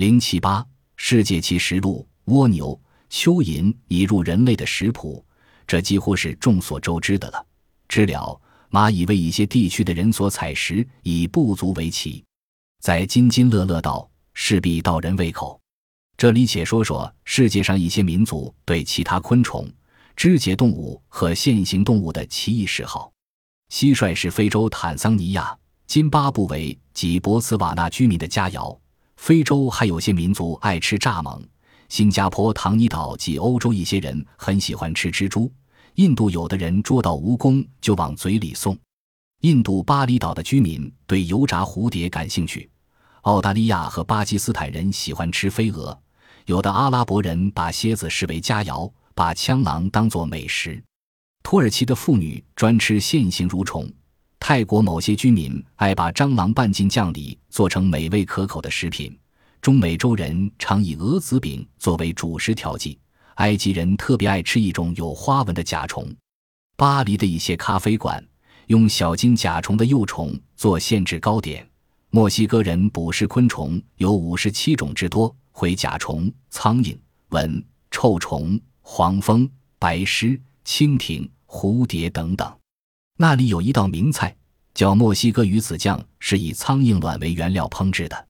零七八世界奇食录：蜗牛、蚯蚓已入人类的食谱，这几乎是众所周知的了。知了、蚂蚁为一些地区的人所采食，已不足为奇。在津津乐乐道，势必道人胃口。这里且说说世界上一些民族对其他昆虫、肢节动物和线形动物的奇异嗜好。蟋蟀是非洲坦桑尼亚、津巴布韦及博茨瓦纳居民的佳肴。非洲还有些民族爱吃蚱蜢，新加坡、唐尼岛及欧洲一些人很喜欢吃蜘蛛，印度有的人捉到蜈蚣就往嘴里送。印度巴厘岛的居民对油炸蝴蝶感兴趣，澳大利亚和巴基斯坦人喜欢吃飞蛾，有的阿拉伯人把蝎子视为佳肴，把枪狼当作美食。土耳其的妇女专吃线形蠕虫。泰国某些居民爱把蟑螂拌进酱里，做成美味可口的食品。中美洲人常以蛾子饼作为主食调剂。埃及人特别爱吃一种有花纹的甲虫。巴黎的一些咖啡馆用小金甲虫的幼虫做限制糕点。墨西哥人捕食昆虫有五十七种之多：灰甲虫、苍蝇、蚊、臭虫、黄蜂、白虱、蜻蜓、蝴蝶等等。那里有一道名菜，叫墨西哥鱼子酱，是以苍蝇卵为原料烹制的。